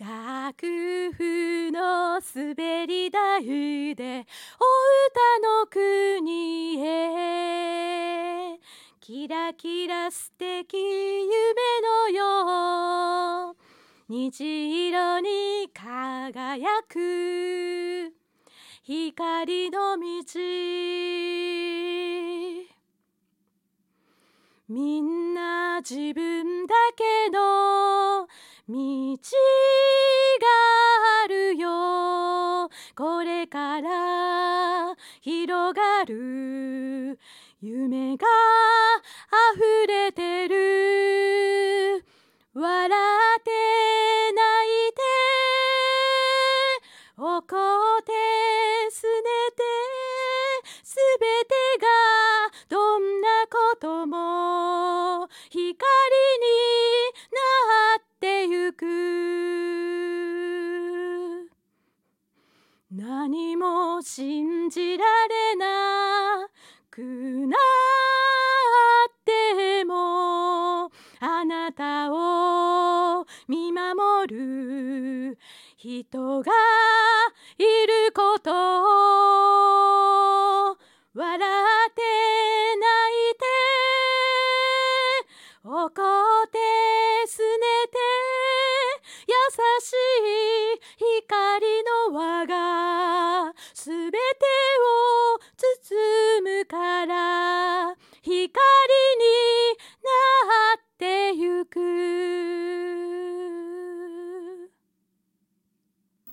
楽譜の滑り台でお歌の国へ。キラキラ素敵夢のよう。虹色に輝く。光の道。みんな自分だけの道。これから広がる。夢が溢れてる。笑って泣いて。怒ってすねて。すべてがどんなことも光に何も信じられなくなってもあなたを見守る人がいること